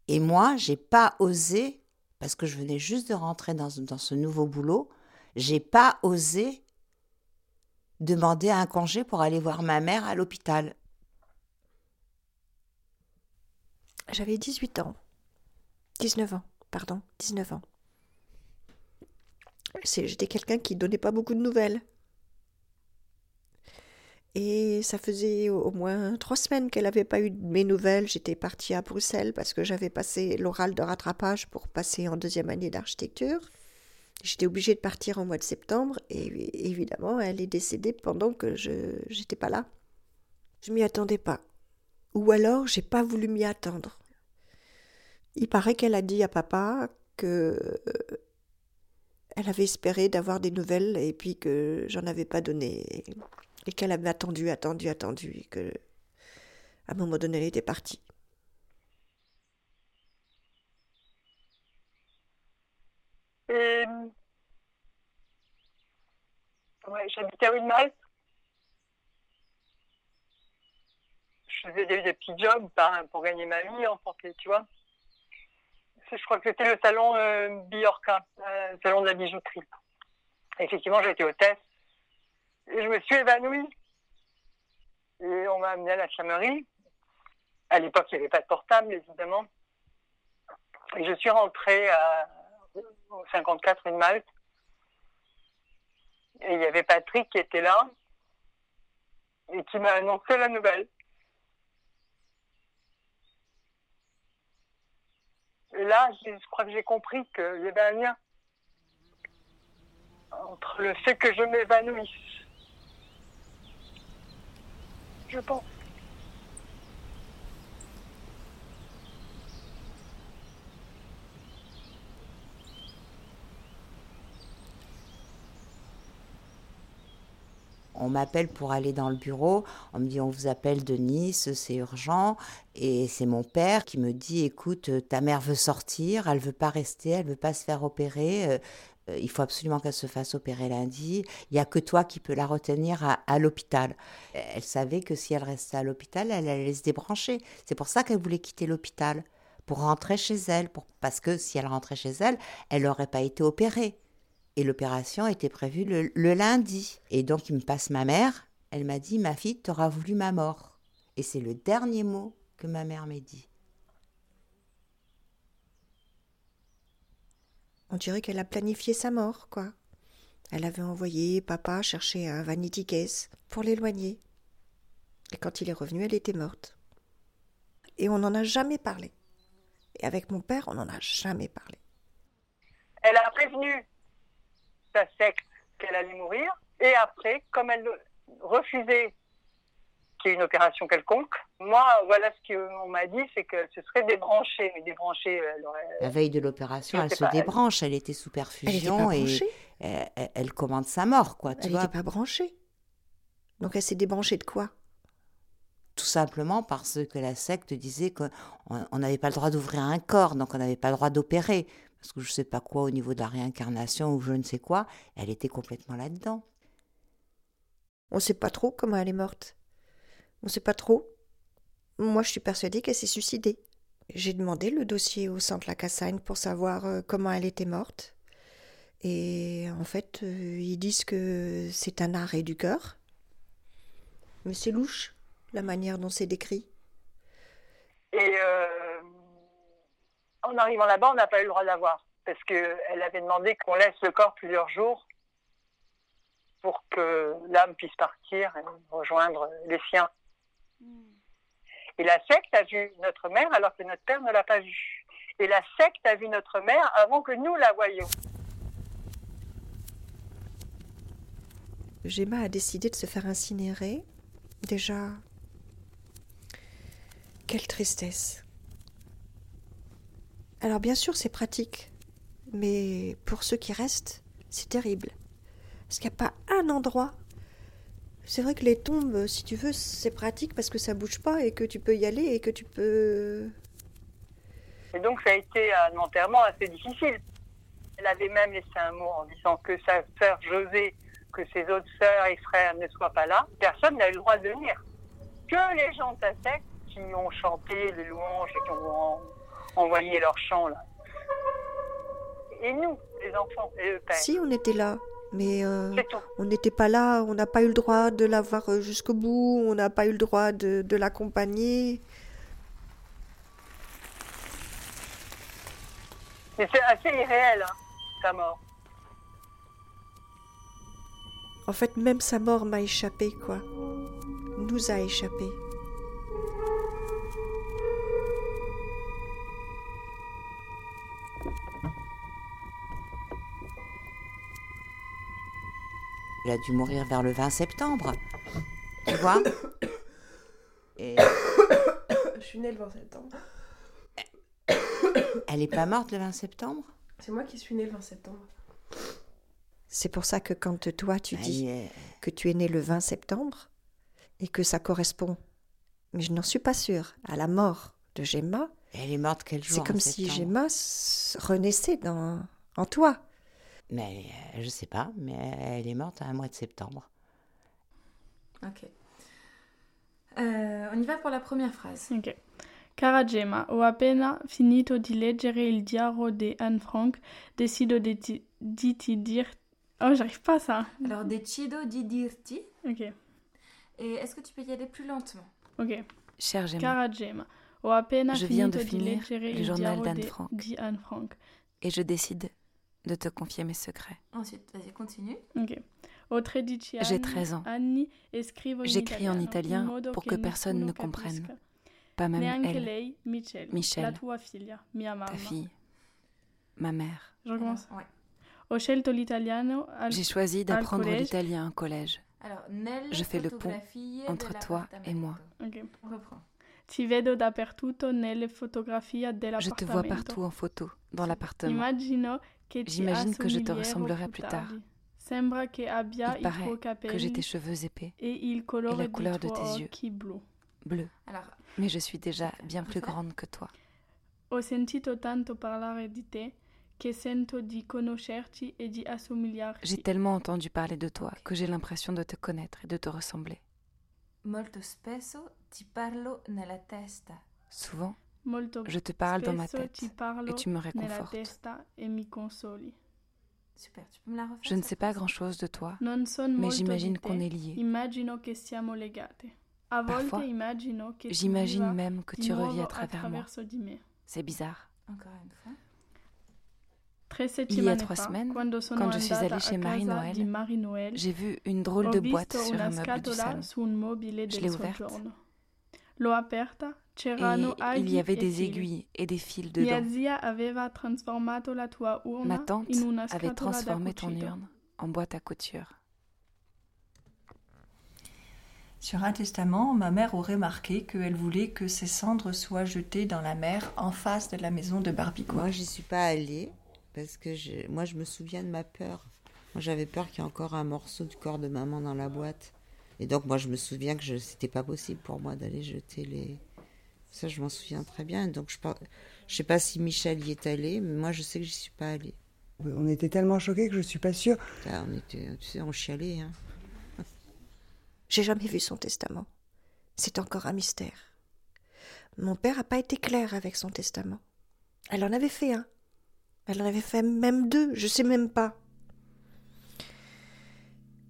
Et moi, j'ai pas osé, parce que je venais juste de rentrer dans, ce nouveau boulot, j'ai pas osé demander un congé pour aller voir ma mère à l'hôpital. J'avais 18 ans. 19 ans, pardon, 19 ans. J'étais quelqu'un qui donnait pas beaucoup de nouvelles. Et ça faisait au moins trois semaines qu'elle n'avait pas eu de mes nouvelles. J'étais partie à Bruxelles parce que j'avais passé l'oral de rattrapage pour passer en deuxième année d'architecture. J'étais obligée de partir au mois de septembre et évidemment, elle est décédée pendant que je j'étais pas là. Je m'y attendais pas. Ou alors, j'ai pas voulu m'y attendre. Il paraît qu'elle a dit à papa que euh, elle avait espéré d'avoir des nouvelles et puis que j'en avais pas donné et qu'elle avait attendu, attendu, attendu et que à un moment donné elle était partie. Et ouais, j'habitais à Wilmalt. Je faisais des, petits jobs pour gagner ma vie, en fait, tu vois. Je crois que c'était le salon euh, Biorca, euh, salon de la bijouterie. Effectivement, été hôtesse. Et je me suis évanouie. Et on m'a amenée à la chamerie. À l'époque, il n'y avait pas de portable, évidemment. Et je suis rentrée à, au 54 rue de Malte. Et il y avait Patrick qui était là et qui m'a annoncé la nouvelle. Et là, je crois que j'ai compris qu'il y avait un lien entre le fait que je m'évanouisse. Je pense. On m'appelle pour aller dans le bureau. On me dit on vous appelle de Nice, c'est urgent. Et c'est mon père qui me dit écoute, euh, ta mère veut sortir, elle veut pas rester, elle veut pas se faire opérer. Euh, il faut absolument qu'elle se fasse opérer lundi. Il y a que toi qui peux la retenir à, l'hôpital. Elle savait que si elle restait à l'hôpital, elle allait se débrancher. C'est pour ça qu'elle voulait quitter l'hôpital pour rentrer chez elle, parce que si elle rentrait chez elle, elle n'aurait pas été opérée. Et l'opération était prévue le, le lundi. Et donc, il me passe ma mère. Elle m'a dit, ma fille, t'auras voulu ma mort. Et c'est le dernier mot que ma mère m'a dit. On dirait qu'elle a planifié sa mort, quoi. Elle avait envoyé papa chercher un vanity case pour l'éloigner. Et quand il est revenu, elle était morte. Et on n'en a jamais parlé. Et avec mon père, on n'en a jamais parlé. Elle a prévenu sa secte qu'elle allait mourir. Et après, comme elle refusait qu'il y ait une opération quelconque, moi, voilà ce qu'on m'a dit, c'est qu'elle se serait débranchée. Mais débranchée, elle aurait... La veille de l'opération, elle se pas, débranche. Elle était sous perfusion pas et branchée? elle, elle- elle commande sa mort, quoi. Tu Elle n'était pas branchée? Donc elle s'est débranchée de quoi? Tout simplement parce que la secte disait qu'on on n'avait pas le droit d'ouvrir un corps, donc on n'avait pas le droit d'opérer. Parce que je sais pas quoi au niveau de la réincarnation ou je ne sais quoi, elle était complètement là-dedans. On ne sait pas trop comment elle est morte. On ne sait pas trop. Moi, je suis persuadée qu'elle s'est suicidée. J'ai demandé le dossier au centre La Cassagne pour savoir euh, comment elle était morte. Et en fait, euh, ils disent que c'est un arrêt du cœur. Mais c'est louche, la manière dont c'est décrit. Et euh, en arrivant là-bas, on n'a pas eu le droit d'avoir. Parce qu'elle avait demandé qu'on laisse le corps plusieurs jours pour que l'âme puisse partir et rejoindre les siens. Et la secte a vu notre mère alors que notre père ne l'a pas vue. Et la secte a vu notre mère avant que nous la voyions. Gemma a décidé de se faire incinérer. Déjà, quelle tristesse. Alors bien sûr, c'est pratique, mais pour ceux qui restent, c'est terrible. Parce qu'il n'y a pas un endroit. C'est vrai que les tombes, si tu veux, c'est pratique parce que ça bouge pas et que tu peux y aller et que tu peux. Et donc ça a été un enterrement assez difficile. Elle avait même laissé un mot en disant que sa sœur José, que ses autres sœurs et frères ne soient pas là. Personne n'a eu le droit de venir. Que les gens de sa secte qui ont chanté les louanges et qui ont envoyé leurs chants là. Et nous, les enfants et le père. Si, on était là. Mais euh, on n'était pas là, on n'a pas eu le droit de la voir euh, jusqu'au bout, on n'a pas eu le droit de, de l'accompagner. Mais c'est assez irréel, hein, sa mort. En fait, même sa mort m'a échappé, quoi. Nous a échappé. Elle a dû mourir vers le 20 septembre. Tu vois Et Je suis née le 20 septembre. elle n'est pas morte le 20 septembre? C'est moi qui suis née le 20 septembre. C'est pour ça que quand toi tu dis il est- que tu es né le 20 septembre et que ça correspond, mais je n'en suis pas sûre, à la mort de Gemma, Elle est morte quel jour c'est en comme si septembre? Gemma renaissait dans, en toi. Mais euh, je sais pas, mais elle est morte à un mois de septembre. Ok. Euh, on y va pour la première phrase. Ok. Cara Gemma, ho appena finito di leggere il diario di Anne Frank, decido di ti, di ti dire... Oh, j'arrive pas à ça. Alors, decido di dirti. Ok. Et est-ce que tu peux y aller plus lentement? Ok. Cher Gemma, Cara Gemma, ho appena je viens finito de di leggere le il journal diario d'Anne Frank. di Anne Frank. et je décide de te confier mes secrets. Ensuite, vas-y, continue. Ok. Ho 13 J'ai anni- 13 ans. J'écris en italien pour que personne ne comprenne. Pas même elle, Michel, ta fille, ma mère. Je J'ai choisi d'apprendre l'italien au collège. Je fais le pont entre toi et moi. Je te vois partout en photo, dans l'appartement. J'imagine que je te ressemblerai plus tard. Il paraît que j'ai tes cheveux épais et la couleur de tes yeux, bleu. Mais je suis déjà bien plus grande que toi. Ho sentito tanto parlare di te che sento di conoscerti e di assomigliarti. J'ai tellement entendu parler de toi que j'ai l'impression de te connaître et de te ressembler. molto spesso ti parlo nella testa. Souvent, je te parle dans ma tête et tu me réconfortes. e mi consoli. Super, tu peux me la refaire Je ne sais pas grand-chose de toi, Non son mais j'imagine qu'on est liés. Immagino che siamo legate. A volte Parfois, J'imagine même que tu revis nuovo à travers moi. C'est bizarre. Encore une fois. Tre Il y a trois semaines, quand je suis allée chez Marie-Noël, j'ai vu une drôle de boîte sur un meuble du scatola salon. su un mobile Je l'ai ouverte. Et il y avait des aiguilles et des fils Mia dedans. zia aveva trasformato la tua urna Ma tante in una avait transformé ton urne en boîte à couture. Sur un testament, ma mère aurait marqué qu'elle voulait que ses cendres soient jetées dans la mer en face de la maison de Barbico. Moi, j'y suis pas allée parce que je- moi, je me souviens de ma peur. Moi, j'avais peur qu'il y ait encore un morceau du corps de maman dans la boîte. Et donc, moi, je me souviens que je- c'était pas possible pour moi d'aller jeter les. Ça, je m'en souviens très bien. Donc, je, par- je sais pas si Michel y est allé, mais moi, je sais que j'y suis pas allée. On était tellement choqués que je suis pas sûre. Ah, on était, tu sais, on chialait. Hein. J'ai jamais vu son testament. C'est encore un mystère. Mon père n'a pas été clair avec son testament. Elle en avait fait un. Elle en avait fait même deux, je sais même pas.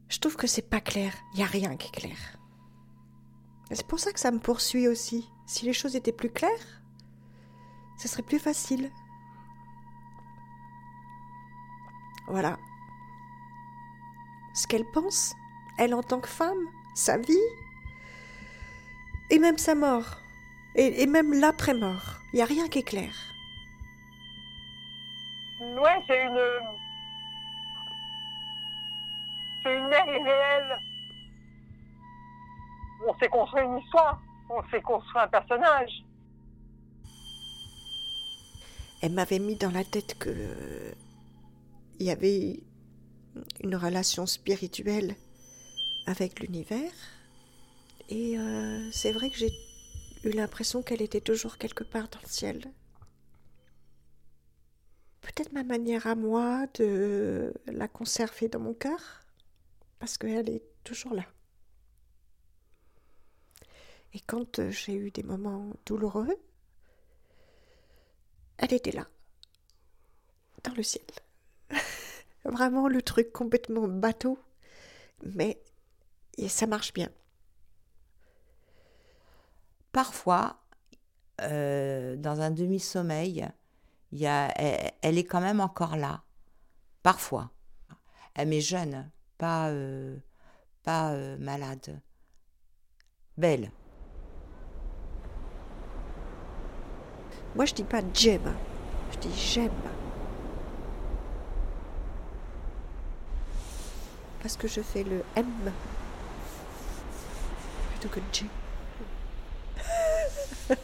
Je trouve que c'est pas clair. Il y a rien qui est clair. Et C'est pour ça que ça me poursuit aussi. Si les choses étaient plus claires, ce serait plus facile. Voilà. ce qu'elle pense, elle en tant que femme, sa vie, et même sa mort, et, même l'après-mort. Il n'y a rien qui est clair. Ouais, c'est une. C'est une mère irréelle. On s'est construit une histoire, on s'est construit un personnage. Elle m'avait mis dans la tête que il y avait une relation spirituelle avec l'univers. Et euh, c'est vrai que j'ai eu l'impression qu'elle était toujours quelque part dans le ciel. Peut-être ma manière à moi de la conserver dans mon cœur, parce qu'elle est toujours là. Et quand euh, j'ai eu des moments douloureux, elle était là, dans le ciel. Vraiment le truc complètement bateau, mais ça marche bien. Parfois, euh, dans un demi-sommeil, elle, est quand même encore là. Parfois. Elle est jeune, pas, pas euh, malade. Belle. Moi, je dis pas j'aime, je dis j'aime. Parce que je fais le M plutôt que J.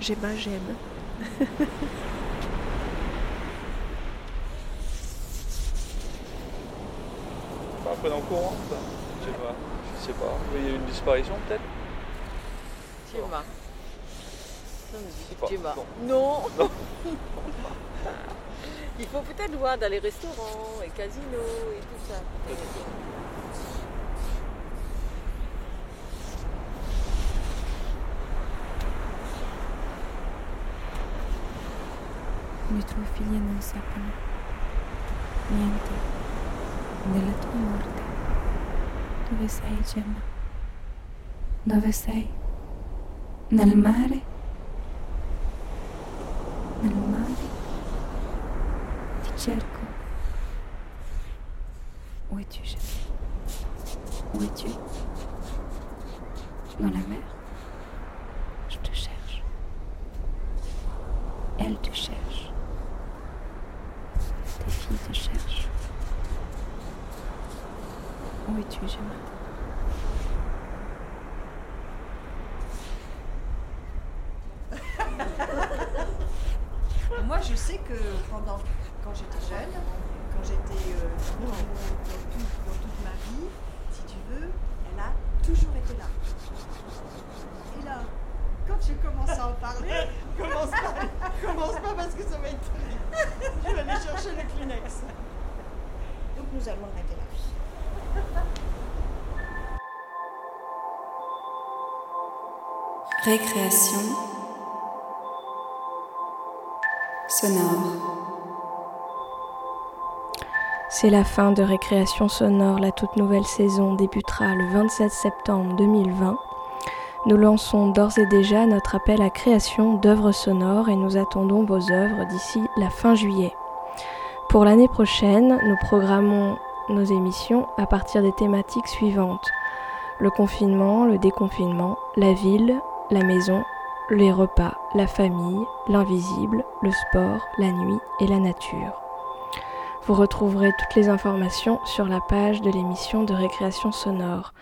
j'aime un j'aime. Pas un peu dans le courant, ça? Je sais pas. Je sais pas. Il y a eu une disparition peut-être? Gemma. Gemma. Non. non. Il faut peut-être voir dans les restaurants et casinos et tout ça. Le tuo figli non sappiano niente della tua morte. Dove sei, Gemma? Dove sei? Nel mare? Nel mare? Cerco. Où es-tu, Gemma Où es-tu? Dans la mer? Je te cherche. Elle te cherche. Tes filles te cherchent. Où es-tu, Gemma Moi, je sais que pendant, quand j'étais jeune, quand j'étais euh, dans, tout- dans toute ma vie, si tu veux, elle a toujours été là. Et là, quand je commence à en parler, commence pas, commence pas parce que ça va être terrible. Je vais aller chercher le Kleenex. Donc nous allons arrêter là. Récréation sonore. C'est la fin de Récréation sonore. La toute nouvelle saison débutera le 27 septembre 2020. Nous lançons d'ores et déjà notre appel à création d'œuvres sonores et nous attendons vos œuvres d'ici la fin juillet. Pour l'année prochaine, nous programmons nos émissions à partir des thématiques suivantes. Le confinement, le déconfinement, la ville, la maison, les repas, la famille, l'invisible, le sport, la nuit et la nature. Vous retrouverez toutes les informations sur la page de l'émission de récréation sonore.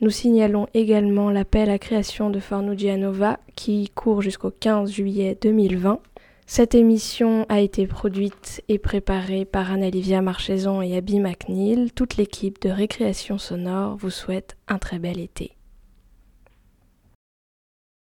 Nous signalons également l'appel à création de Fornugianova qui court jusqu'au 15 juillet 2020. Cette émission a été produite et préparée par Anna-Livia Marcheson et Abby McNeil. Toute l'équipe de récréation sonore vous souhaite un très bel été.